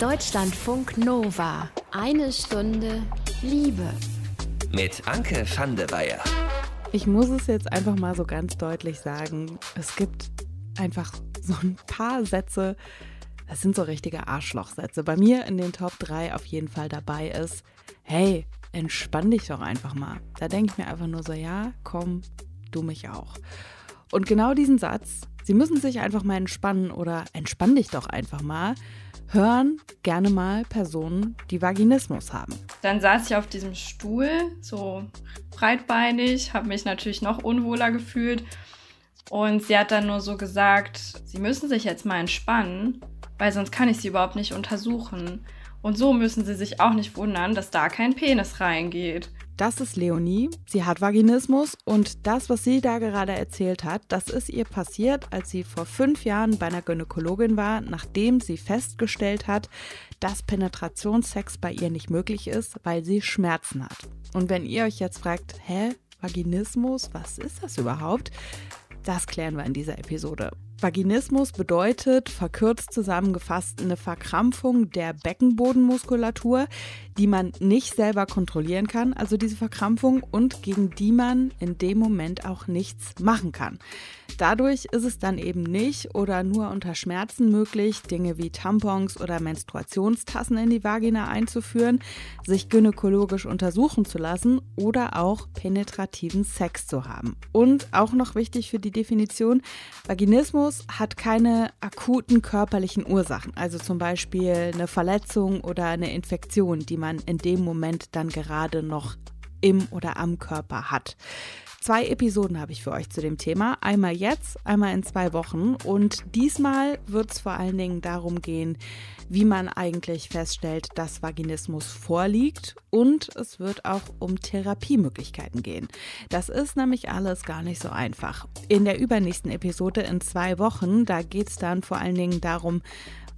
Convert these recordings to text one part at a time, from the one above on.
Deutschlandfunk Nova. Eine Stunde Liebe. Mit Anke van der Weyer. Ich muss es jetzt einfach mal so ganz deutlich sagen. Es gibt einfach so ein paar Sätze, das sind so richtige Arschlochsätze. Bei mir in den Top 3 auf jeden Fall dabei ist, hey, entspann dich doch einfach mal. Da denke ich mir einfach nur so, ja, komm, du mich auch. Und genau diesen Satz, Sie müssen sich einfach mal entspannen oder entspann dich doch einfach mal, hören gerne mal Personen, die Vaginismus haben. Dann saß ich auf diesem Stuhl, so breitbeinig, habe mich natürlich noch unwohler gefühlt. Und sie hat dann nur so gesagt, sie müssen sich jetzt mal entspannen, weil sonst kann ich sie überhaupt nicht untersuchen. Und so müssen sie sich auch nicht wundern, dass da kein Penis reingeht. Das ist Leonie. Sie hat Vaginismus und das, was sie da gerade erzählt hat, das ist ihr passiert, als sie vor fünf Jahren bei einer Gynäkologin war, nachdem sie festgestellt hat, dass Penetrationssex bei ihr nicht möglich ist, weil sie Schmerzen hat. Und wenn ihr euch jetzt fragt, hä, Vaginismus, was ist das überhaupt? Das klären wir in dieser Episode. Vaginismus bedeutet, verkürzt zusammengefasst, eine Verkrampfung der Beckenbodenmuskulatur, die man nicht selber kontrollieren kann, also diese Verkrampfung, und gegen die man in dem Moment auch nichts machen kann. Dadurch ist es dann eben nicht oder nur unter Schmerzen möglich, Dinge wie Tampons oder Menstruationstassen in die Vagina einzuführen, sich gynäkologisch untersuchen zu lassen oder auch penetrativen Sex zu haben. Und auch noch wichtig für die Definition, Vaginismus hat keine akuten körperlichen Ursachen, also zum Beispiel eine Verletzung oder eine Infektion, die man in dem Moment dann gerade noch im oder am Körper hat. Zwei Episoden habe ich für euch zu dem Thema. Einmal jetzt, einmal in zwei Wochen. Und diesmal wird es vor allen Dingen darum gehen, wie man eigentlich feststellt, dass Vaginismus vorliegt. Und es wird auch um Therapiemöglichkeiten gehen. Das ist nämlich alles gar nicht so einfach. In der übernächsten Episode in zwei Wochen, da geht es dann vor allen Dingen darum,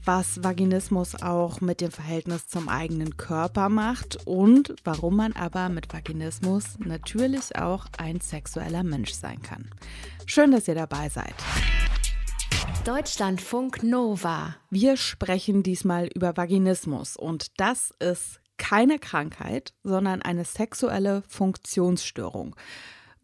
was Vaginismus auch mit dem Verhältnis zum eigenen Körper macht und warum man aber mit Vaginismus natürlich auch ein sexueller Mensch sein kann. Schön, dass ihr dabei seid. Deutschlandfunk Nova. Wir sprechen diesmal über Vaginismus und das ist keine Krankheit, sondern eine sexuelle Funktionsstörung.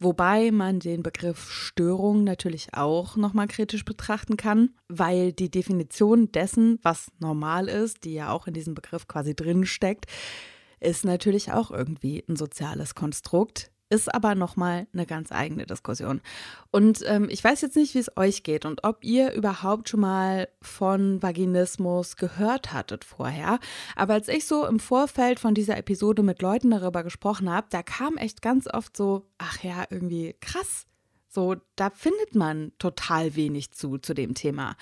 Wobei man den Begriff Störung natürlich auch nochmal kritisch betrachten kann, weil die Definition dessen, was normal ist, die ja auch in diesem Begriff quasi drin steckt, ist natürlich auch irgendwie ein soziales Konstrukt, ist aber nochmal eine ganz eigene Diskussion. Und ähm, ich weiß jetzt nicht, wie es euch geht und ob ihr überhaupt schon mal von Vaginismus gehört hattet vorher. Aber als ich so im Vorfeld von dieser Episode mit Leuten darüber gesprochen habe, da kam echt ganz oft so, ach ja, irgendwie krass. So, da findet man total wenig zu, zu dem Thema.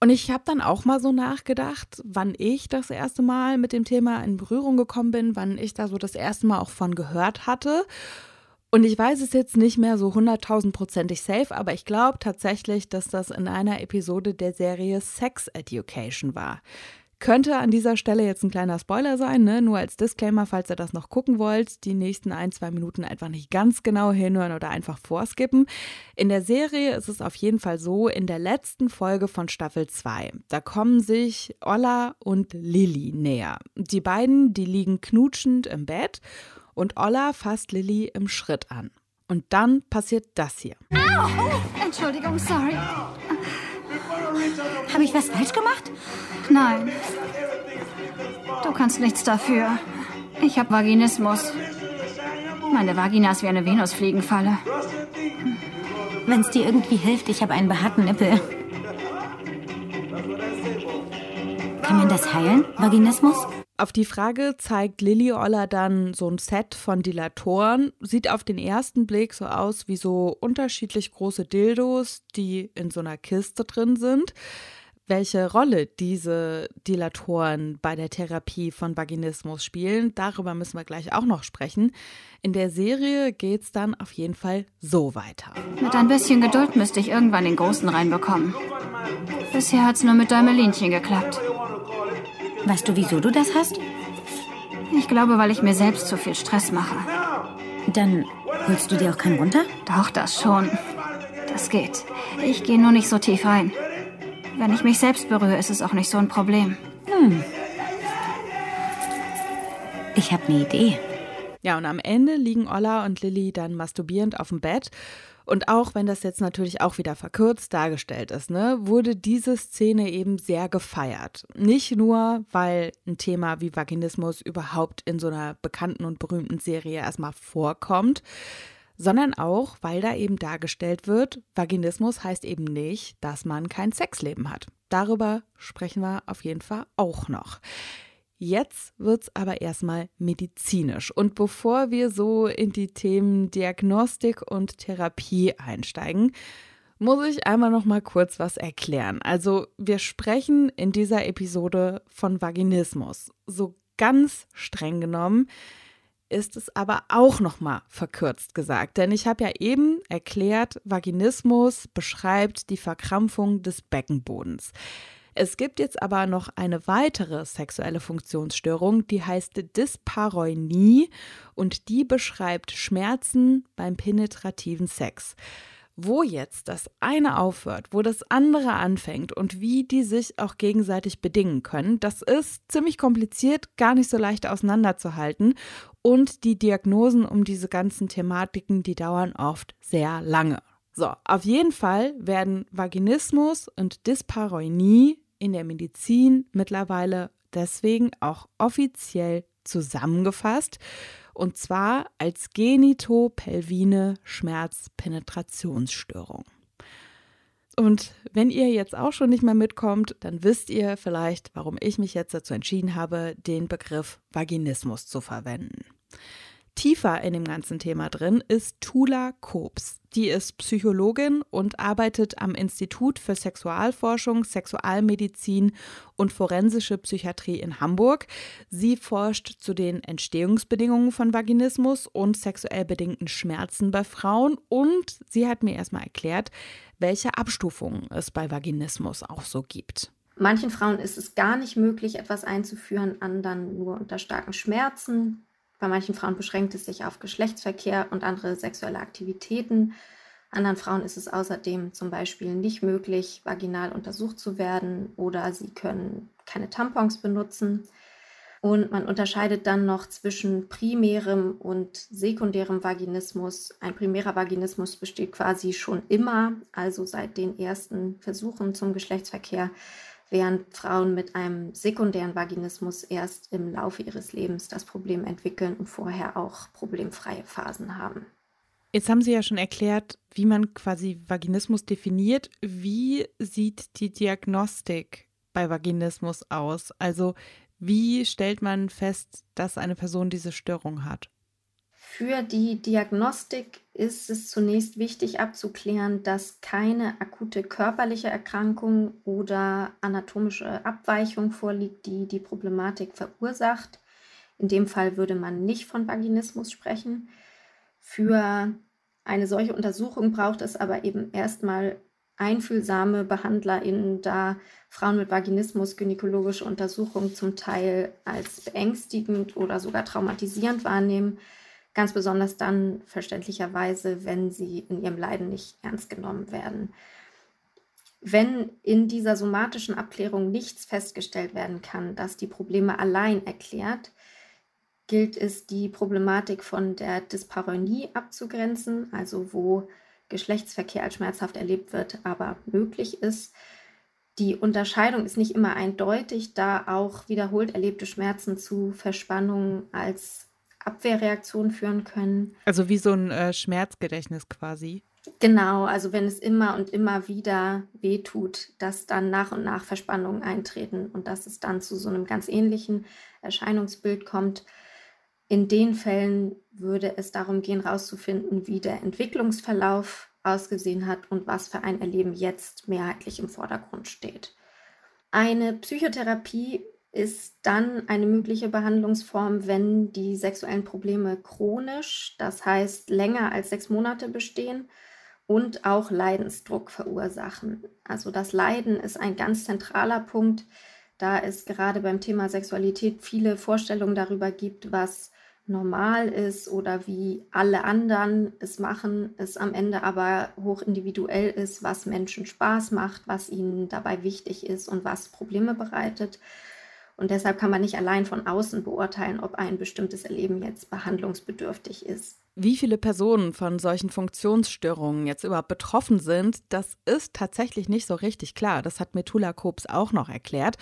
Und ich habe dann auch mal so nachgedacht, wann ich das erste Mal mit dem Thema in Berührung gekommen bin, wann ich da so das erste Mal auch von gehört hatte. Und ich weiß es jetzt nicht mehr so hunderttausendprozentig safe, aber ich glaube tatsächlich, dass das in einer Episode der Serie Sex Education war. Könnte an dieser Stelle jetzt ein kleiner Spoiler sein, ne? nur als Disclaimer, falls ihr das noch gucken wollt, die nächsten ein, zwei Minuten einfach nicht ganz genau hinhören oder einfach vorskippen. In der Serie ist es auf jeden Fall so, in der letzten Folge von Staffel 2, da kommen sich Olla und Lilly näher. Die beiden, die liegen knutschend im Bett und Olla fasst Lilly im Schritt an. Und dann passiert das hier. Au! Oh, Entschuldigung, sorry. Habe ich was falsch gemacht? Nein. Du kannst nichts dafür. Ich habe Vaginismus. Meine Vagina ist wie eine Venusfliegenfalle. Wenn es dir irgendwie hilft, ich habe einen behaarten Nippel. Kann man das heilen? Vaginismus? Auf die Frage zeigt Lilly Oller dann so ein Set von Dilatoren. Sieht auf den ersten Blick so aus wie so unterschiedlich große Dildos, die in so einer Kiste drin sind. Welche Rolle diese Dilatoren bei der Therapie von Vaginismus spielen, darüber müssen wir gleich auch noch sprechen. In der Serie geht es dann auf jeden Fall so weiter. Mit ein bisschen Geduld müsste ich irgendwann den Großen reinbekommen. Bisher hat es nur mit Däumelinchen geklappt. Weißt du, wieso du das hast? Ich glaube, weil ich mir selbst zu viel Stress mache. Dann holst du dir auch keinen runter? Doch, das schon. Das geht. Ich gehe nur nicht so tief rein. Wenn ich mich selbst berühre, ist es auch nicht so ein Problem. Hm. Ich habe eine Idee. Ja, und am Ende liegen Olla und Lilly dann masturbierend auf dem Bett und auch wenn das jetzt natürlich auch wieder verkürzt dargestellt ist, ne, wurde diese Szene eben sehr gefeiert. Nicht nur, weil ein Thema wie Vaginismus überhaupt in so einer bekannten und berühmten Serie erstmal vorkommt, sondern auch, weil da eben dargestellt wird, Vaginismus heißt eben nicht, dass man kein Sexleben hat. Darüber sprechen wir auf jeden Fall auch noch. Jetzt wird es aber erstmal medizinisch. Und bevor wir so in die Themen Diagnostik und Therapie einsteigen, muss ich einmal noch mal kurz was erklären. Also, wir sprechen in dieser Episode von Vaginismus. So ganz streng genommen ist es aber auch noch mal verkürzt gesagt, denn ich habe ja eben erklärt, Vaginismus beschreibt die Verkrampfung des Beckenbodens. Es gibt jetzt aber noch eine weitere sexuelle Funktionsstörung, die heißt Dyspareunie und die beschreibt Schmerzen beim penetrativen Sex. Wo jetzt das eine aufhört, wo das andere anfängt und wie die sich auch gegenseitig bedingen können, das ist ziemlich kompliziert, gar nicht so leicht auseinanderzuhalten. Und die Diagnosen um diese ganzen Thematiken, die dauern oft sehr lange. So, auf jeden Fall werden Vaginismus und Dyspareunie in der Medizin mittlerweile deswegen auch offiziell zusammengefasst und zwar als genitopelvine Schmerzpenetrationsstörung. Und wenn ihr jetzt auch schon nicht mehr mitkommt, dann wisst ihr vielleicht, warum ich mich jetzt dazu entschieden habe, den Begriff Vaginismus zu verwenden. Tiefer in dem ganzen Thema drin ist Tula Kobs. Die ist Psychologin und arbeitet am Institut für Sexualforschung, Sexualmedizin und forensische Psychiatrie in Hamburg. Sie forscht zu den Entstehungsbedingungen von Vaginismus und sexuell bedingten Schmerzen bei Frauen und sie hat mir erstmal erklärt, welche Abstufungen es bei Vaginismus auch so gibt. Manchen Frauen ist es gar nicht möglich, etwas einzuführen, anderen nur unter starken Schmerzen. Bei manchen Frauen beschränkt es sich auf Geschlechtsverkehr und andere sexuelle Aktivitäten. Anderen Frauen ist es außerdem zum Beispiel nicht möglich, vaginal untersucht zu werden oder sie können keine Tampons benutzen. Und man unterscheidet dann noch zwischen primärem und sekundärem Vaginismus. Ein primärer Vaginismus besteht quasi schon immer, also seit den ersten Versuchen zum Geschlechtsverkehr während Frauen mit einem sekundären Vaginismus erst im Laufe ihres Lebens das Problem entwickeln und vorher auch problemfreie Phasen haben. Jetzt haben Sie ja schon erklärt, wie man quasi Vaginismus definiert. Wie sieht die Diagnostik bei Vaginismus aus? Also wie stellt man fest, dass eine Person diese Störung hat? Für die Diagnostik ist es zunächst wichtig abzuklären, dass keine akute körperliche Erkrankung oder anatomische Abweichung vorliegt, die die Problematik verursacht. In dem Fall würde man nicht von Vaginismus sprechen. Für eine solche Untersuchung braucht es aber eben erstmal einfühlsame BehandlerInnen, da Frauen mit Vaginismus gynäkologische Untersuchungen zum Teil als beängstigend oder sogar traumatisierend wahrnehmen. Ganz besonders dann verständlicherweise, wenn sie in ihrem Leiden nicht ernst genommen werden. Wenn in dieser somatischen Abklärung nichts festgestellt werden kann, das die Probleme allein erklärt, gilt es, die Problematik von der Dyspareunie abzugrenzen, also wo Geschlechtsverkehr als schmerzhaft erlebt wird, aber möglich ist. Die Unterscheidung ist nicht immer eindeutig, da auch wiederholt erlebte Schmerzen zu Verspannungen als Abwehrreaktion führen können. Also wie so ein äh, Schmerzgedächtnis quasi. Genau, also wenn es immer und immer wieder wehtut, dass dann nach und nach Verspannungen eintreten und dass es dann zu so einem ganz ähnlichen Erscheinungsbild kommt. In den Fällen würde es darum gehen, herauszufinden, wie der Entwicklungsverlauf ausgesehen hat und was für ein Erleben jetzt mehrheitlich im Vordergrund steht. Eine Psychotherapie ist dann eine mögliche Behandlungsform, wenn die sexuellen Probleme chronisch, das heißt länger als sechs Monate bestehen und auch Leidensdruck verursachen. Also das Leiden ist ein ganz zentraler Punkt, da es gerade beim Thema Sexualität viele Vorstellungen darüber gibt, was normal ist oder wie alle anderen es machen, es am Ende aber hoch individuell ist, was Menschen Spaß macht, was ihnen dabei wichtig ist und was Probleme bereitet. Und deshalb kann man nicht allein von außen beurteilen, ob ein bestimmtes Erleben jetzt behandlungsbedürftig ist. Wie viele Personen von solchen Funktionsstörungen jetzt überhaupt betroffen sind, das ist tatsächlich nicht so richtig klar. Das hat Metula Kobs auch noch erklärt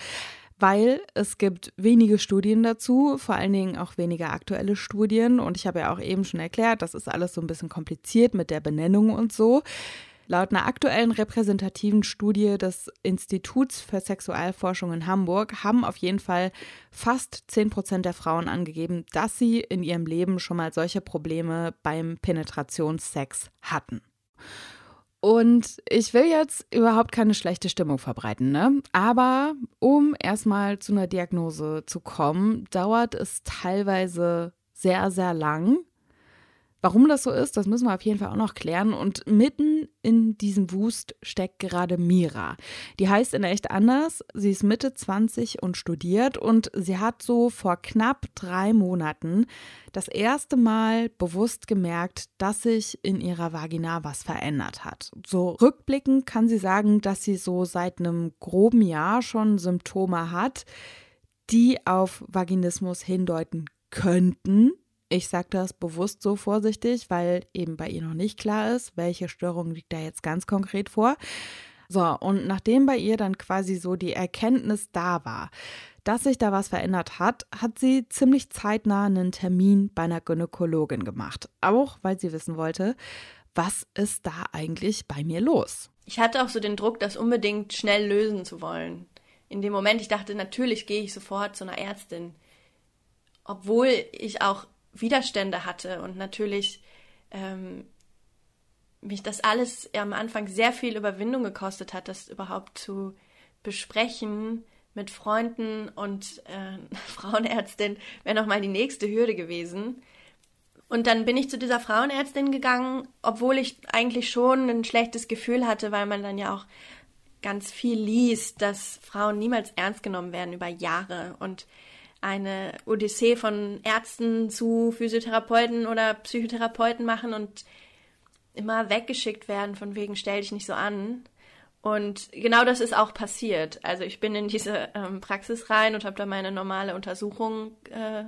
weil es gibt wenige Studien dazu, vor allen Dingen auch weniger aktuelle Studien. Und ich habe ja auch eben schon erklärt, das ist alles so ein bisschen kompliziert mit der Benennung und so. Laut einer aktuellen repräsentativen Studie des Instituts für Sexualforschung in Hamburg haben auf jeden Fall fast 10 Prozent der Frauen angegeben, dass sie in ihrem Leben schon mal solche Probleme beim Penetrationssex hatten. Und ich will jetzt überhaupt keine schlechte Stimmung verbreiten, ne? Aber um erstmal zu einer Diagnose zu kommen, dauert es teilweise sehr, sehr lang. Warum das so ist, das müssen wir auf jeden Fall auch noch klären. Und mitten in diesem Wust steckt gerade Mira. Die heißt in echt anders. Sie ist Mitte 20 und studiert und sie hat so vor knapp drei Monaten das erste Mal bewusst gemerkt, dass sich in ihrer Vagina was verändert hat. So rückblickend kann sie sagen, dass sie so seit einem groben Jahr schon Symptome hat, die auf Vaginismus hindeuten könnten. Ich sage das bewusst so vorsichtig, weil eben bei ihr noch nicht klar ist, welche Störung liegt da jetzt ganz konkret vor. So, und nachdem bei ihr dann quasi so die Erkenntnis da war, dass sich da was verändert hat, hat sie ziemlich zeitnah einen Termin bei einer Gynäkologin gemacht. Auch weil sie wissen wollte, was ist da eigentlich bei mir los? Ich hatte auch so den Druck, das unbedingt schnell lösen zu wollen. In dem Moment, ich dachte, natürlich gehe ich sofort zu einer Ärztin. Obwohl ich auch Widerstände hatte und natürlich ähm, mich das alles am Anfang sehr viel Überwindung gekostet hat, das überhaupt zu besprechen mit Freunden und äh, Frauenärztin wäre nochmal die nächste Hürde gewesen. Und dann bin ich zu dieser Frauenärztin gegangen, obwohl ich eigentlich schon ein schlechtes Gefühl hatte, weil man dann ja auch ganz viel liest, dass Frauen niemals ernst genommen werden über Jahre und eine Odyssee von Ärzten zu Physiotherapeuten oder Psychotherapeuten machen und immer weggeschickt werden, von wegen stell dich nicht so an. Und genau das ist auch passiert. Also ich bin in diese ähm, Praxis rein und habe da meine normale Untersuchung äh,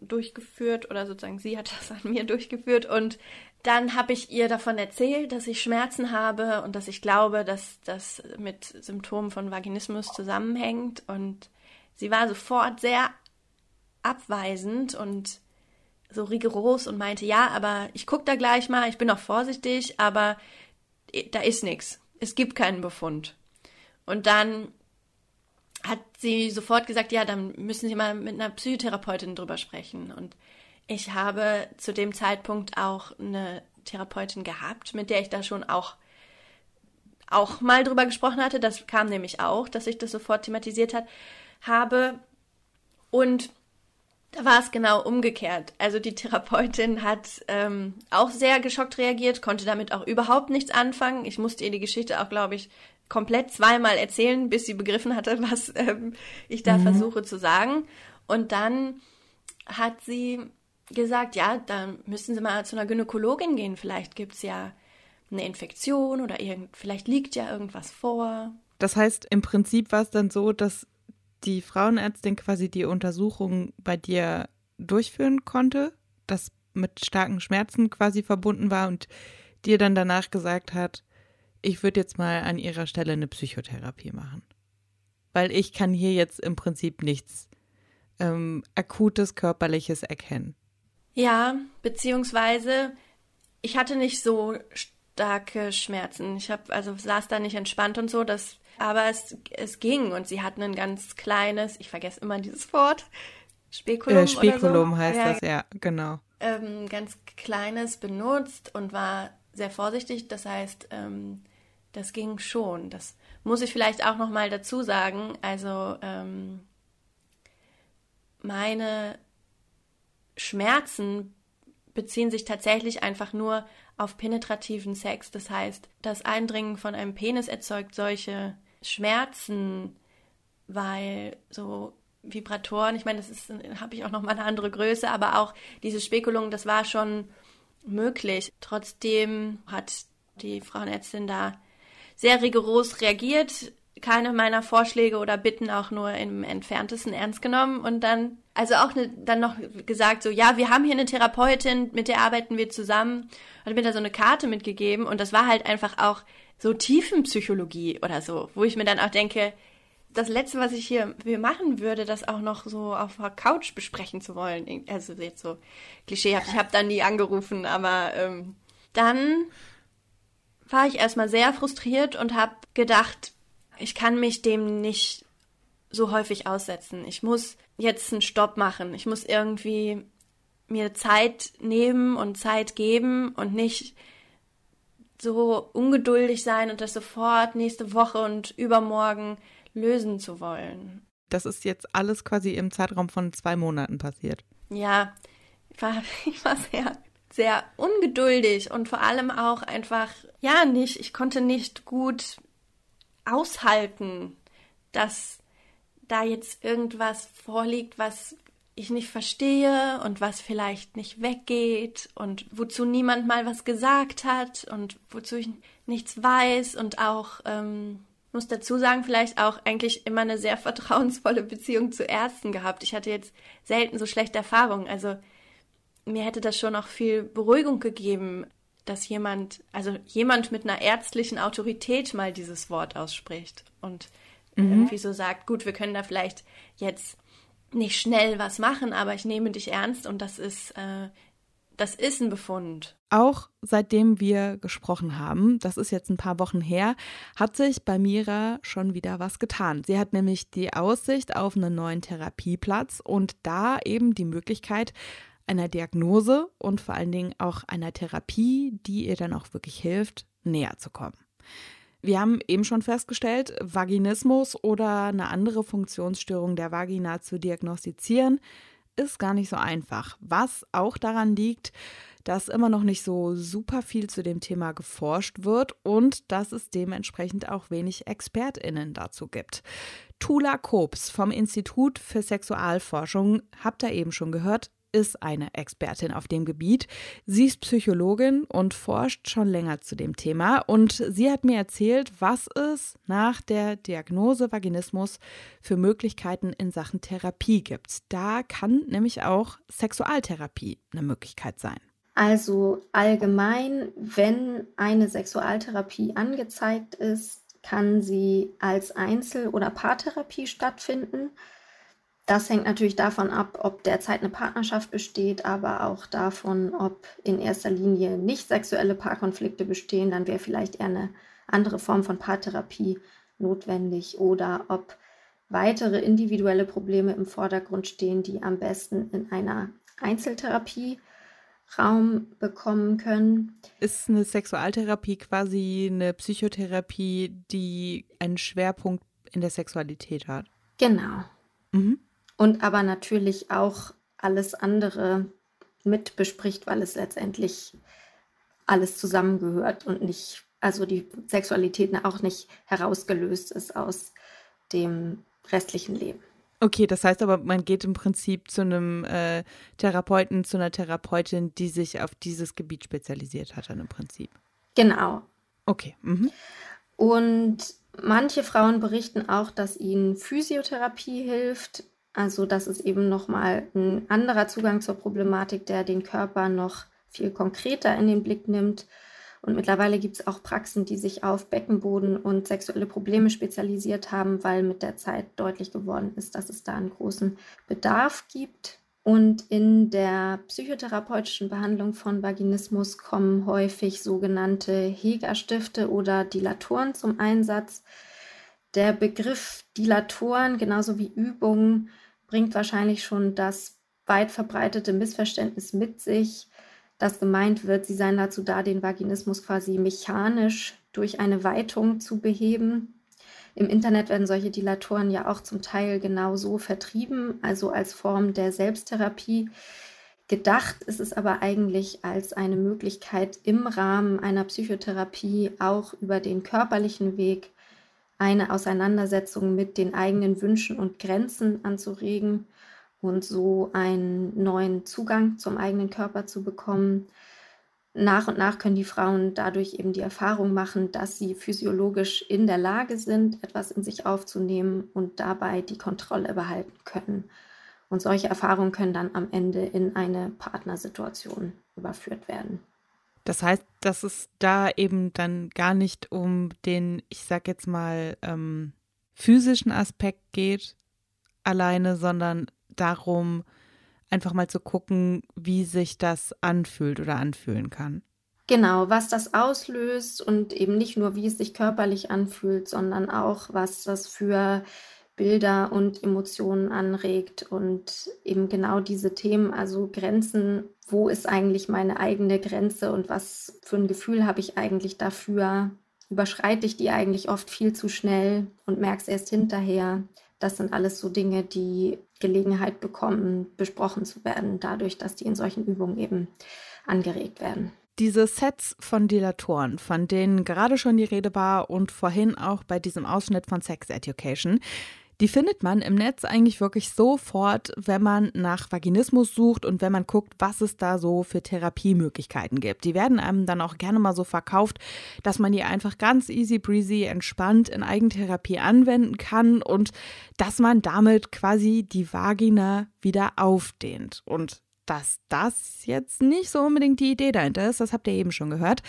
durchgeführt oder sozusagen sie hat das an mir durchgeführt und dann habe ich ihr davon erzählt, dass ich Schmerzen habe und dass ich glaube, dass das mit Symptomen von Vaginismus zusammenhängt und sie war sofort sehr abweisend und so rigoros und meinte, ja, aber ich gucke da gleich mal, ich bin auch vorsichtig, aber da ist nichts. Es gibt keinen Befund. Und dann hat sie sofort gesagt, ja, dann müssen Sie mal mit einer Psychotherapeutin drüber sprechen. Und ich habe zu dem Zeitpunkt auch eine Therapeutin gehabt, mit der ich da schon auch auch mal drüber gesprochen hatte. Das kam nämlich auch, dass ich das sofort thematisiert hat, habe. Und da war es genau umgekehrt. Also die Therapeutin hat ähm, auch sehr geschockt reagiert, konnte damit auch überhaupt nichts anfangen. Ich musste ihr die Geschichte auch, glaube ich, komplett zweimal erzählen, bis sie begriffen hatte, was ähm, ich da mhm. versuche zu sagen. Und dann hat sie gesagt, ja, dann müssen Sie mal zu einer Gynäkologin gehen. Vielleicht gibt es ja eine Infektion oder irgend, vielleicht liegt ja irgendwas vor. Das heißt, im Prinzip war es dann so, dass die Frauenärztin quasi die Untersuchung bei dir durchführen konnte, das mit starken Schmerzen quasi verbunden war und dir dann danach gesagt hat, ich würde jetzt mal an ihrer Stelle eine Psychotherapie machen. Weil ich kann hier jetzt im Prinzip nichts ähm, akutes körperliches erkennen. Ja, beziehungsweise ich hatte nicht so starke Schmerzen. Ich habe also saß da nicht entspannt und so. Das aber es, es ging und sie hatten ein ganz kleines, ich vergesse immer dieses Wort, Spekulum. Äh, Spekulum so. heißt ja, das, ja, genau. Ähm, ganz kleines benutzt und war sehr vorsichtig. Das heißt, ähm, das ging schon. Das muss ich vielleicht auch noch mal dazu sagen. Also ähm, meine Schmerzen beziehen sich tatsächlich einfach nur auf penetrativen Sex. Das heißt, das Eindringen von einem Penis erzeugt solche Schmerzen, weil so Vibratoren, ich meine, das ist, habe ich auch noch mal eine andere Größe, aber auch diese Spekulung, das war schon möglich. Trotzdem hat die Frauenärztin da sehr rigoros reagiert, keine meiner Vorschläge oder Bitten auch nur im entferntesten ernst genommen und dann also auch ne, dann noch gesagt so ja wir haben hier eine Therapeutin mit der arbeiten wir zusammen. Und mir da so eine Karte mitgegeben und das war halt einfach auch so Tiefenpsychologie oder so wo ich mir dann auch denke das letzte was ich hier wir machen würde das auch noch so auf der Couch besprechen zu wollen also jetzt so klischeehaft ich habe dann nie angerufen aber ähm, dann war ich erstmal sehr frustriert und habe gedacht ich kann mich dem nicht so häufig aussetzen. Ich muss jetzt einen Stopp machen. Ich muss irgendwie mir Zeit nehmen und Zeit geben und nicht so ungeduldig sein und das sofort nächste Woche und übermorgen lösen zu wollen. Das ist jetzt alles quasi im Zeitraum von zwei Monaten passiert. Ja, ich war, ich war sehr, sehr ungeduldig und vor allem auch einfach, ja, nicht, ich konnte nicht gut aushalten, dass da jetzt irgendwas vorliegt, was ich nicht verstehe und was vielleicht nicht weggeht und wozu niemand mal was gesagt hat und wozu ich nichts weiß und auch ähm, muss dazu sagen, vielleicht auch eigentlich immer eine sehr vertrauensvolle Beziehung zu Ärzten gehabt. Ich hatte jetzt selten so schlechte Erfahrungen. Also mir hätte das schon auch viel Beruhigung gegeben, dass jemand, also jemand mit einer ärztlichen Autorität mal dieses Wort ausspricht und mhm. irgendwie so sagt, gut, wir können da vielleicht jetzt nicht schnell was machen, aber ich nehme dich ernst und das ist, äh, das ist ein Befund. Auch seitdem wir gesprochen haben, das ist jetzt ein paar Wochen her, hat sich bei Mira schon wieder was getan. Sie hat nämlich die Aussicht auf einen neuen Therapieplatz und da eben die Möglichkeit, einer Diagnose und vor allen Dingen auch einer Therapie, die ihr dann auch wirklich hilft, näher zu kommen. Wir haben eben schon festgestellt, Vaginismus oder eine andere Funktionsstörung der Vagina zu diagnostizieren, ist gar nicht so einfach. Was auch daran liegt, dass immer noch nicht so super viel zu dem Thema geforscht wird und dass es dementsprechend auch wenig ExpertInnen dazu gibt. Tula Kobs vom Institut für Sexualforschung, habt ihr eben schon gehört, ist eine Expertin auf dem Gebiet. Sie ist Psychologin und forscht schon länger zu dem Thema. Und sie hat mir erzählt, was es nach der Diagnose Vaginismus für Möglichkeiten in Sachen Therapie gibt. Da kann nämlich auch Sexualtherapie eine Möglichkeit sein. Also allgemein, wenn eine Sexualtherapie angezeigt ist, kann sie als Einzel- oder Paartherapie stattfinden. Das hängt natürlich davon ab, ob derzeit eine Partnerschaft besteht, aber auch davon, ob in erster Linie nicht sexuelle Paarkonflikte bestehen. Dann wäre vielleicht eher eine andere Form von Paartherapie notwendig oder ob weitere individuelle Probleme im Vordergrund stehen, die am besten in einer Einzeltherapie Raum bekommen können. Ist eine Sexualtherapie quasi eine Psychotherapie, die einen Schwerpunkt in der Sexualität hat? Genau. Mhm und aber natürlich auch alles andere mit bespricht, weil es letztendlich alles zusammengehört und nicht, also die Sexualität auch nicht herausgelöst ist aus dem restlichen Leben. Okay, das heißt aber, man geht im Prinzip zu einem äh, Therapeuten, zu einer Therapeutin, die sich auf dieses Gebiet spezialisiert hat, dann im Prinzip. Genau. Okay. Mhm. Und manche Frauen berichten auch, dass ihnen Physiotherapie hilft. Also das ist eben nochmal ein anderer Zugang zur Problematik, der den Körper noch viel konkreter in den Blick nimmt. Und mittlerweile gibt es auch Praxen, die sich auf Beckenboden und sexuelle Probleme spezialisiert haben, weil mit der Zeit deutlich geworden ist, dass es da einen großen Bedarf gibt. Und in der psychotherapeutischen Behandlung von Vaginismus kommen häufig sogenannte Hegerstifte oder Dilatoren zum Einsatz. Der Begriff Dilatoren genauso wie Übungen bringt wahrscheinlich schon das weit verbreitete Missverständnis mit sich, dass gemeint wird, sie seien dazu da, den Vaginismus quasi mechanisch durch eine Weitung zu beheben. Im Internet werden solche Dilatoren ja auch zum Teil genauso vertrieben, also als Form der Selbsttherapie. Gedacht ist es aber eigentlich als eine Möglichkeit im Rahmen einer Psychotherapie auch über den körperlichen Weg eine Auseinandersetzung mit den eigenen Wünschen und Grenzen anzuregen und so einen neuen Zugang zum eigenen Körper zu bekommen. nach und nach können die Frauen dadurch eben die Erfahrung machen, dass sie physiologisch in der Lage sind, etwas in sich aufzunehmen und dabei die Kontrolle behalten können. Und solche Erfahrungen können dann am Ende in eine Partnersituation überführt werden. Das heißt, dass es da eben dann gar nicht um den, ich sag jetzt mal, ähm, physischen Aspekt geht alleine, sondern darum, einfach mal zu gucken, wie sich das anfühlt oder anfühlen kann. Genau, was das auslöst und eben nicht nur, wie es sich körperlich anfühlt, sondern auch, was das für Bilder und Emotionen anregt und eben genau diese Themen, also Grenzen, wo ist eigentlich meine eigene Grenze und was für ein Gefühl habe ich eigentlich dafür? Überschreite ich die eigentlich oft viel zu schnell und merke es erst hinterher? Das sind alles so Dinge, die Gelegenheit bekommen, besprochen zu werden, dadurch, dass die in solchen Übungen eben angeregt werden. Diese Sets von Dilatoren, von denen gerade schon die Rede war und vorhin auch bei diesem Ausschnitt von Sex Education, die findet man im Netz eigentlich wirklich sofort, wenn man nach Vaginismus sucht und wenn man guckt, was es da so für Therapiemöglichkeiten gibt. Die werden einem dann auch gerne mal so verkauft, dass man die einfach ganz easy breezy entspannt in Eigentherapie anwenden kann und dass man damit quasi die Vagina wieder aufdehnt. Und dass das jetzt nicht so unbedingt die Idee dahinter ist, das habt ihr eben schon gehört.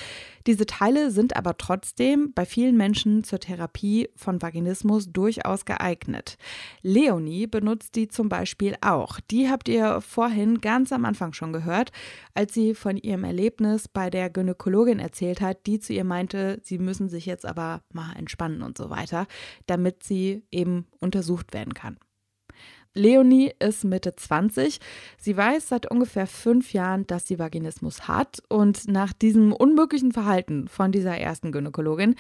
Diese Teile sind aber trotzdem bei vielen Menschen zur Therapie von Vaginismus durchaus geeignet. Leonie benutzt die zum Beispiel auch. Die habt ihr vorhin ganz am Anfang schon gehört, als sie von ihrem Erlebnis bei der Gynäkologin erzählt hat, die zu ihr meinte, sie müssen sich jetzt aber mal entspannen und so weiter, damit sie eben untersucht werden kann. Leonie ist Mitte 20. Sie weiß seit ungefähr fünf Jahren, dass sie Vaginismus hat. Und nach diesem unmöglichen Verhalten von dieser ersten Gynäkologin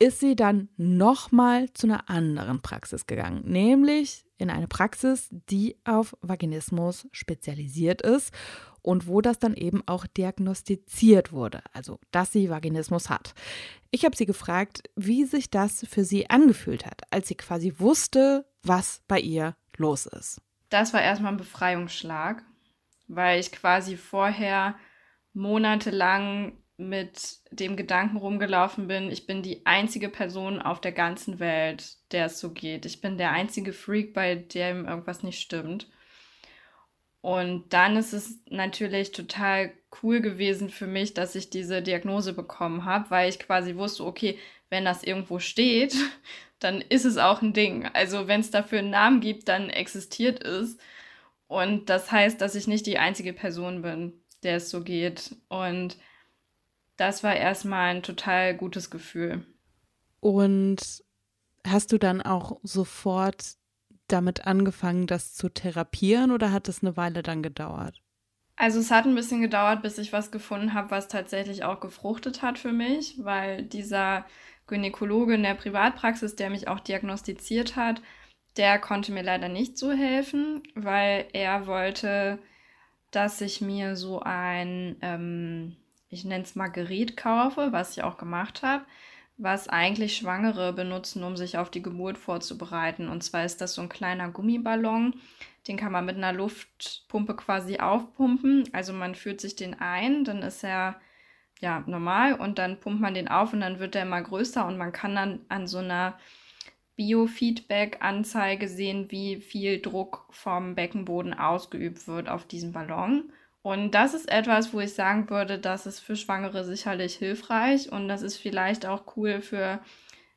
ist sie dann nochmal zu einer anderen Praxis gegangen, nämlich in eine Praxis, die auf Vaginismus spezialisiert ist und wo das dann eben auch diagnostiziert wurde, also dass sie Vaginismus hat. Ich habe sie gefragt, wie sich das für sie angefühlt hat, als sie quasi wusste, was bei ihr los ist. Das war erstmal ein Befreiungsschlag, weil ich quasi vorher monatelang mit dem Gedanken rumgelaufen bin, ich bin die einzige Person auf der ganzen Welt, der es so geht. Ich bin der einzige Freak, bei dem irgendwas nicht stimmt. Und dann ist es natürlich total cool gewesen für mich, dass ich diese Diagnose bekommen habe, weil ich quasi wusste, okay, wenn das irgendwo steht, dann ist es auch ein Ding. Also wenn es dafür einen Namen gibt, dann existiert es. Und das heißt, dass ich nicht die einzige Person bin, der es so geht. Und das war erstmal ein total gutes Gefühl. Und hast du dann auch sofort damit angefangen, das zu therapieren oder hat es eine Weile dann gedauert? Also es hat ein bisschen gedauert, bis ich was gefunden habe, was tatsächlich auch gefruchtet hat für mich, weil dieser Gynäkologe in der Privatpraxis, der mich auch diagnostiziert hat, der konnte mir leider nicht so helfen, weil er wollte, dass ich mir so ein, ähm, ich nenne es mal Gerät kaufe, was ich auch gemacht habe, was eigentlich Schwangere benutzen, um sich auf die Geburt vorzubereiten. Und zwar ist das so ein kleiner Gummiballon, den kann man mit einer Luftpumpe quasi aufpumpen. Also man führt sich den ein, dann ist er ja, normal und dann pumpt man den auf und dann wird der immer größer und man kann dann an so einer Biofeedback-Anzeige sehen, wie viel Druck vom Beckenboden ausgeübt wird auf diesen Ballon. Und das ist etwas, wo ich sagen würde, das ist für Schwangere sicherlich hilfreich und das ist vielleicht auch cool für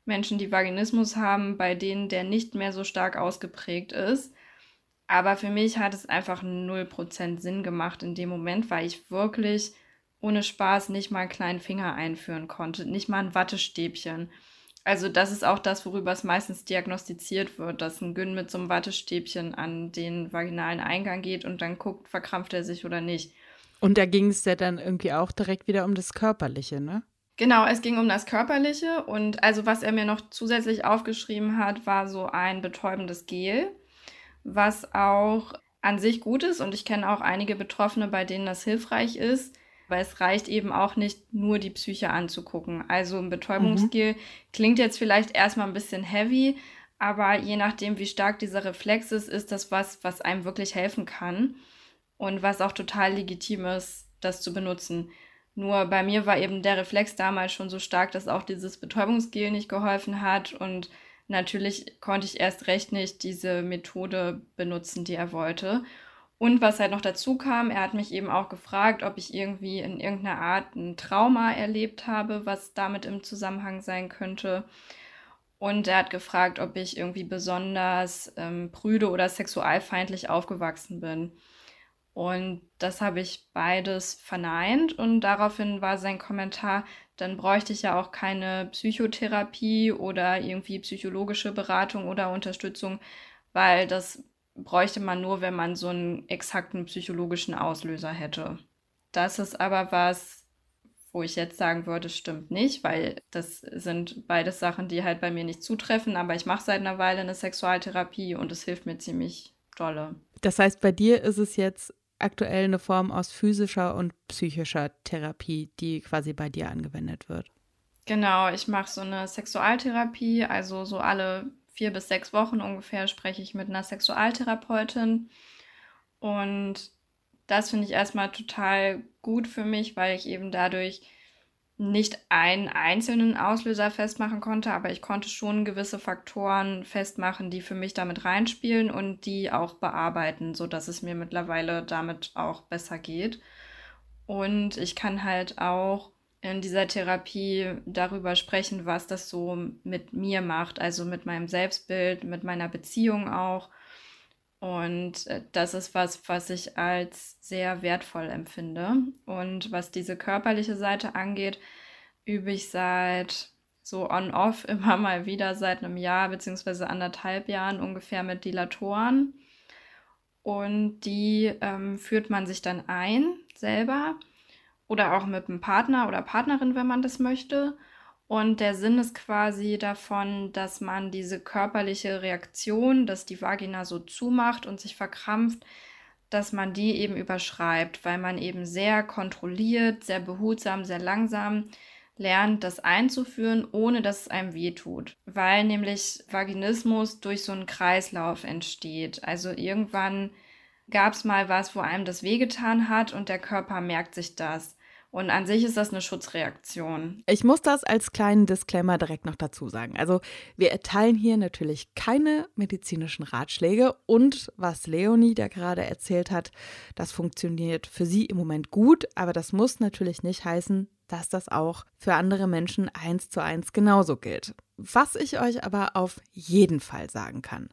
Menschen, die Vaginismus haben, bei denen der nicht mehr so stark ausgeprägt ist. Aber für mich hat es einfach 0% Sinn gemacht in dem Moment, weil ich wirklich ohne Spaß nicht mal einen kleinen Finger einführen konnte, nicht mal ein Wattestäbchen. Also das ist auch das, worüber es meistens diagnostiziert wird, dass ein Gyn mit so einem Wattestäbchen an den vaginalen Eingang geht und dann guckt, verkrampft er sich oder nicht. Und da ging es ja dann irgendwie auch direkt wieder um das Körperliche, ne? Genau, es ging um das Körperliche und also was er mir noch zusätzlich aufgeschrieben hat, war so ein betäubendes Gel, was auch an sich gut ist und ich kenne auch einige Betroffene, bei denen das hilfreich ist weil es reicht eben auch nicht nur die Psyche anzugucken. Also ein Betäubungsgel mhm. klingt jetzt vielleicht erstmal ein bisschen heavy, aber je nachdem, wie stark dieser Reflex ist, ist das was, was einem wirklich helfen kann und was auch total legitim ist, das zu benutzen. Nur bei mir war eben der Reflex damals schon so stark, dass auch dieses Betäubungsgel nicht geholfen hat. Und natürlich konnte ich erst recht nicht diese Methode benutzen, die er wollte. Und was halt noch dazu kam, er hat mich eben auch gefragt, ob ich irgendwie in irgendeiner Art ein Trauma erlebt habe, was damit im Zusammenhang sein könnte. Und er hat gefragt, ob ich irgendwie besonders ähm, prüde oder sexualfeindlich aufgewachsen bin. Und das habe ich beides verneint und daraufhin war sein Kommentar, dann bräuchte ich ja auch keine Psychotherapie oder irgendwie psychologische Beratung oder Unterstützung, weil das bräuchte man nur, wenn man so einen exakten psychologischen Auslöser hätte. Das ist aber was, wo ich jetzt sagen würde, stimmt nicht, weil das sind beides Sachen, die halt bei mir nicht zutreffen, aber ich mache seit einer Weile eine Sexualtherapie und es hilft mir ziemlich dolle. Das heißt, bei dir ist es jetzt aktuell eine Form aus physischer und psychischer Therapie, die quasi bei dir angewendet wird. Genau, ich mache so eine Sexualtherapie, also so alle vier bis sechs Wochen ungefähr spreche ich mit einer Sexualtherapeutin. Und das finde ich erstmal total gut für mich, weil ich eben dadurch nicht einen einzelnen Auslöser festmachen konnte, aber ich konnte schon gewisse Faktoren festmachen, die für mich damit reinspielen und die auch bearbeiten, sodass es mir mittlerweile damit auch besser geht. Und ich kann halt auch in dieser Therapie darüber sprechen, was das so mit mir macht, also mit meinem Selbstbild, mit meiner Beziehung auch. Und äh, das ist was, was ich als sehr wertvoll empfinde. Und was diese körperliche Seite angeht, übe ich seit so on-off immer mal wieder seit einem Jahr beziehungsweise anderthalb Jahren ungefähr mit Dilatoren. Und die ähm, führt man sich dann ein selber oder auch mit einem Partner oder Partnerin, wenn man das möchte. Und der Sinn ist quasi davon, dass man diese körperliche Reaktion, dass die Vagina so zumacht und sich verkrampft, dass man die eben überschreibt, weil man eben sehr kontrolliert, sehr behutsam, sehr langsam lernt, das einzuführen, ohne dass es einem wehtut. Weil nämlich Vaginismus durch so einen Kreislauf entsteht. Also irgendwann gab es mal was, wo einem das wehgetan hat und der Körper merkt sich das. Und an sich ist das eine Schutzreaktion. Ich muss das als kleinen Disclaimer direkt noch dazu sagen. Also wir erteilen hier natürlich keine medizinischen Ratschläge und was Leonie da gerade erzählt hat, das funktioniert für sie im Moment gut, aber das muss natürlich nicht heißen, dass das auch für andere Menschen eins zu eins genauso gilt. Was ich euch aber auf jeden Fall sagen kann.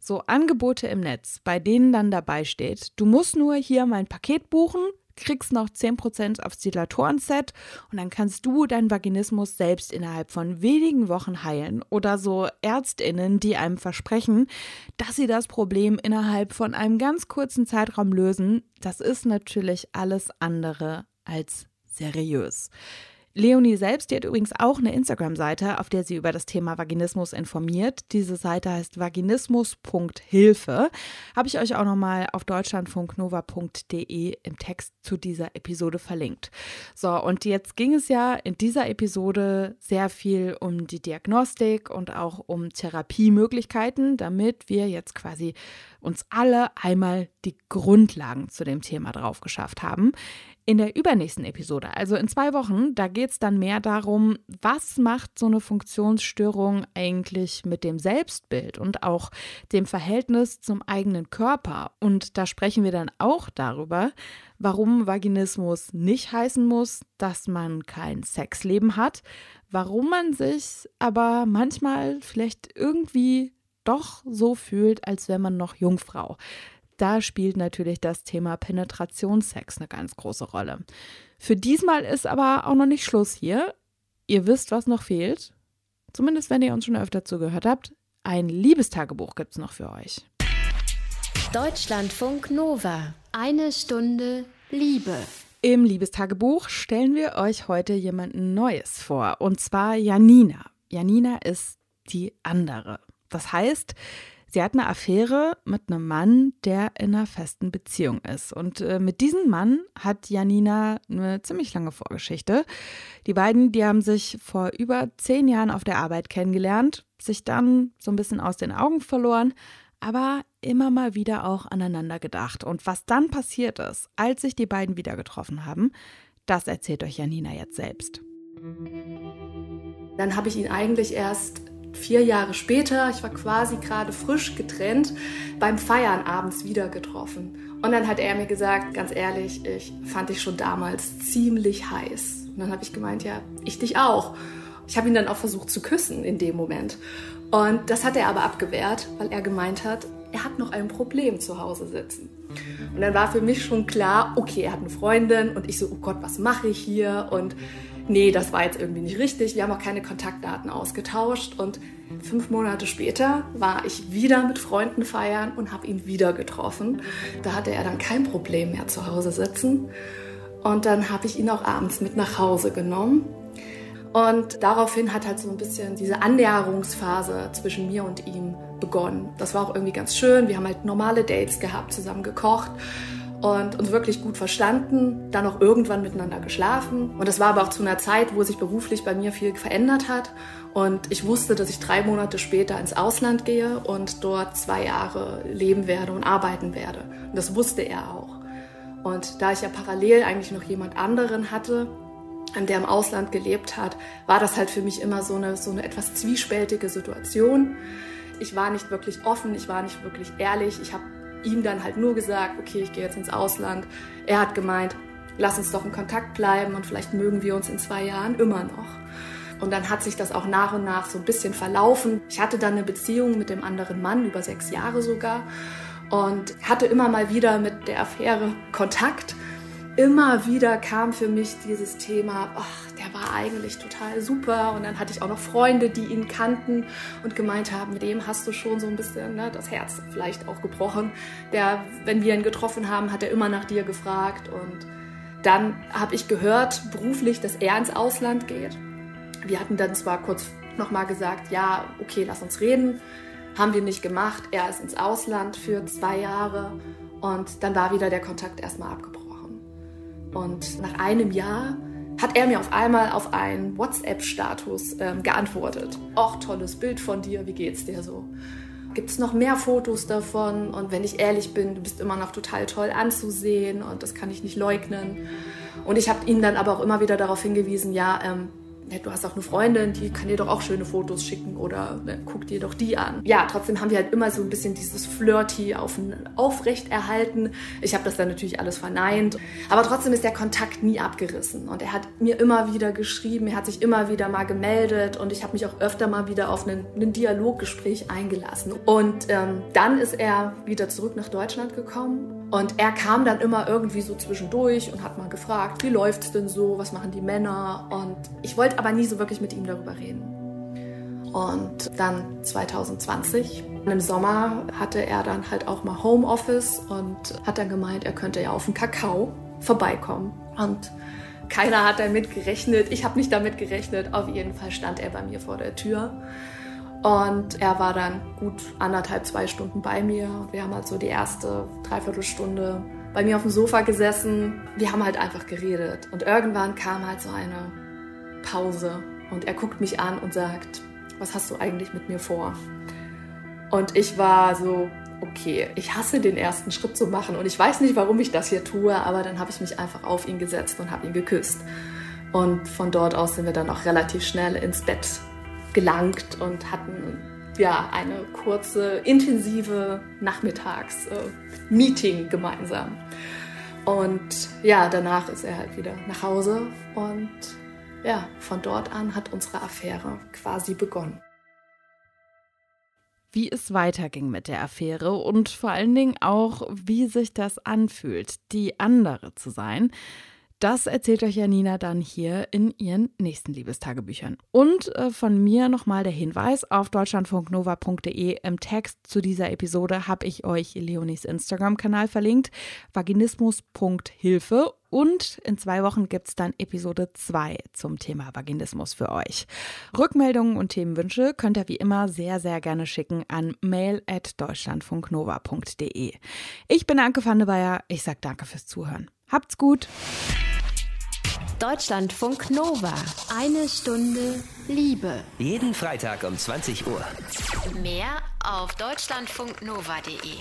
So Angebote im Netz, bei denen dann dabei steht, du musst nur hier mein Paket buchen, kriegst noch 10% aufs Dilatoren-Set und dann kannst du deinen Vaginismus selbst innerhalb von wenigen Wochen heilen. Oder so ÄrztInnen, die einem versprechen, dass sie das Problem innerhalb von einem ganz kurzen Zeitraum lösen. Das ist natürlich alles andere als seriös. Leonie selbst, die hat übrigens auch eine Instagram-Seite, auf der sie über das Thema Vaginismus informiert. Diese Seite heißt vaginismus.hilfe. Habe ich euch auch nochmal auf deutschlandfunknova.de im Text zu dieser Episode verlinkt. So, und jetzt ging es ja in dieser Episode sehr viel um die Diagnostik und auch um Therapiemöglichkeiten, damit wir jetzt quasi uns alle einmal die Grundlagen zu dem Thema drauf geschafft haben. In der übernächsten Episode, also in zwei Wochen, da geht es dann mehr darum, was macht so eine Funktionsstörung eigentlich mit dem Selbstbild und auch dem Verhältnis zum eigenen Körper. Und da sprechen wir dann auch darüber, warum Vaginismus nicht heißen muss, dass man kein Sexleben hat, warum man sich aber manchmal vielleicht irgendwie doch so fühlt, als wäre man noch Jungfrau da spielt natürlich das Thema Penetrationssex eine ganz große Rolle. Für diesmal ist aber auch noch nicht Schluss hier. Ihr wisst, was noch fehlt. Zumindest wenn ihr uns schon öfter zugehört habt. Ein Liebestagebuch gibt es noch für euch. Deutschlandfunk Nova. Eine Stunde Liebe. Im Liebestagebuch stellen wir euch heute jemanden Neues vor. Und zwar Janina. Janina ist die andere. Das heißt, Sie hat eine Affäre mit einem Mann, der in einer festen Beziehung ist. Und äh, mit diesem Mann hat Janina eine ziemlich lange Vorgeschichte. Die beiden, die haben sich vor über zehn Jahren auf der Arbeit kennengelernt, sich dann so ein bisschen aus den Augen verloren, aber immer mal wieder auch aneinander gedacht. Und was dann passiert ist, als sich die beiden wieder getroffen haben, Das erzählt euch Janina jetzt selbst. Dann habe ich ihn eigentlich erst vier Jahre später, ich war quasi gerade frisch getrennt, beim Feiern abends wieder getroffen. Und dann hat er mir gesagt, ganz ehrlich, ich fand dich schon damals ziemlich heiß. Und dann habe ich gemeint, ja, ich dich auch. Ich habe ihn dann auch versucht zu küssen in dem Moment. Und das hat er aber abgewehrt, weil er gemeint hat, er hat noch ein Problem zu Hause sitzen. Und dann war für mich schon klar, okay, er hat eine Freundin und ich so, oh Gott, was mache ich hier? Und nee, das war jetzt irgendwie nicht richtig. Wir haben auch keine Kontaktdaten ausgetauscht. Und fünf Monate später war ich wieder mit Freunden feiern und habe ihn wieder getroffen. Da hatte er dann kein Problem mehr zu Hause sitzen. Und dann habe ich ihn auch abends mit nach Hause genommen. Und daraufhin hat halt so ein bisschen diese Annäherungsphase zwischen mir und ihm begonnen. Das war auch irgendwie ganz schön. Wir haben halt normale Dates gehabt, zusammen gekocht und uns wirklich gut verstanden, dann auch irgendwann miteinander geschlafen. Und das war aber auch zu einer Zeit, wo sich beruflich bei mir viel verändert hat. Und ich wusste, dass ich drei Monate später ins Ausland gehe und dort zwei Jahre leben werde und arbeiten werde. Und das wusste er auch. Und da ich ja parallel eigentlich noch jemand anderen hatte, der im Ausland gelebt hat, war das halt für mich immer so eine, so eine etwas zwiespältige Situation. Ich war nicht wirklich offen, ich war nicht wirklich ehrlich. Ich habe ihm dann halt nur gesagt, okay, ich gehe jetzt ins Ausland. Er hat gemeint, lass uns doch in Kontakt bleiben und vielleicht mögen wir uns in zwei Jahren immer noch. Und dann hat sich das auch nach und nach so ein bisschen verlaufen. Ich hatte dann eine Beziehung mit dem anderen Mann, über sechs Jahre sogar, und hatte immer mal wieder mit der Affäre Kontakt immer wieder kam für mich dieses Thema, ach, war eigentlich total super. Und dann hatte ich auch noch Freunde, die ihn kannten und gemeint haben, mit dem hast du schon so ein bisschen ne, das Herz vielleicht auch gebrochen. Der, wenn wir ihn getroffen haben, hat er immer nach dir gefragt. Und dann habe ich gehört, beruflich, dass er ins Ausland geht. Wir hatten dann zwar kurz nochmal gesagt, ja, okay, lass uns reden. Haben wir nicht gemacht. Er ist ins Ausland für zwei Jahre. Und dann war wieder der Kontakt erstmal abgebrochen. Und nach einem Jahr hat er mir auf einmal auf einen WhatsApp-Status ähm, geantwortet. Och, tolles Bild von dir, wie geht's dir so? Gibt es noch mehr Fotos davon? Und wenn ich ehrlich bin, du bist immer noch total toll anzusehen und das kann ich nicht leugnen. Und ich habe ihn dann aber auch immer wieder darauf hingewiesen, ja, ähm, du hast auch eine Freundin, die kann dir doch auch schöne Fotos schicken oder ne, guck dir doch die an. Ja, trotzdem haben wir halt immer so ein bisschen dieses Flirty auf, aufrecht erhalten. Ich habe das dann natürlich alles verneint. Aber trotzdem ist der Kontakt nie abgerissen. Und er hat mir immer wieder geschrieben, er hat sich immer wieder mal gemeldet und ich habe mich auch öfter mal wieder auf ein Dialoggespräch eingelassen. Und ähm, dann ist er wieder zurück nach Deutschland gekommen und er kam dann immer irgendwie so zwischendurch und hat mal gefragt, wie läuft's denn so, was machen die Männer? Und ich wollte aber nie so wirklich mit ihm darüber reden. Und dann 2020, im Sommer, hatte er dann halt auch mal Homeoffice und hat dann gemeint, er könnte ja auf den Kakao vorbeikommen. Und keiner hat damit gerechnet. Ich habe nicht damit gerechnet. Auf jeden Fall stand er bei mir vor der Tür. Und er war dann gut anderthalb, zwei Stunden bei mir. Wir haben halt so die erste Dreiviertelstunde bei mir auf dem Sofa gesessen. Wir haben halt einfach geredet. Und irgendwann kam halt so eine Pause. Und er guckt mich an und sagt, was hast du eigentlich mit mir vor? Und ich war so, okay, ich hasse den ersten Schritt zu machen und ich weiß nicht, warum ich das hier tue, aber dann habe ich mich einfach auf ihn gesetzt und habe ihn geküsst. Und von dort aus sind wir dann auch relativ schnell ins Bett gelangt und hatten ja eine kurze, intensive Nachmittags-Meeting äh, gemeinsam. Und ja, danach ist er halt wieder nach Hause und ja, von dort an hat unsere Affäre quasi begonnen. Wie es weiterging mit der Affäre und vor allen Dingen auch, wie sich das anfühlt, die andere zu sein, das erzählt euch Janina dann hier in ihren nächsten Liebestagebüchern. Und äh, von mir nochmal der Hinweis: auf deutschlandfunknova.de im Text zu dieser Episode habe ich euch Leonis Instagram-Kanal verlinkt, vaginismus.hilfe. Und in zwei Wochen gibt es dann Episode 2 zum Thema Vaginismus für euch. Rückmeldungen und Themenwünsche könnt ihr wie immer sehr, sehr gerne schicken an mail.deutschlandfunknova.de. Ich bin Anke van der Bayer. Ich sage danke fürs Zuhören. Habt's gut! Deutschlandfunk Nova. Eine Stunde Liebe. Jeden Freitag um 20 Uhr. Mehr auf deutschlandfunknova.de.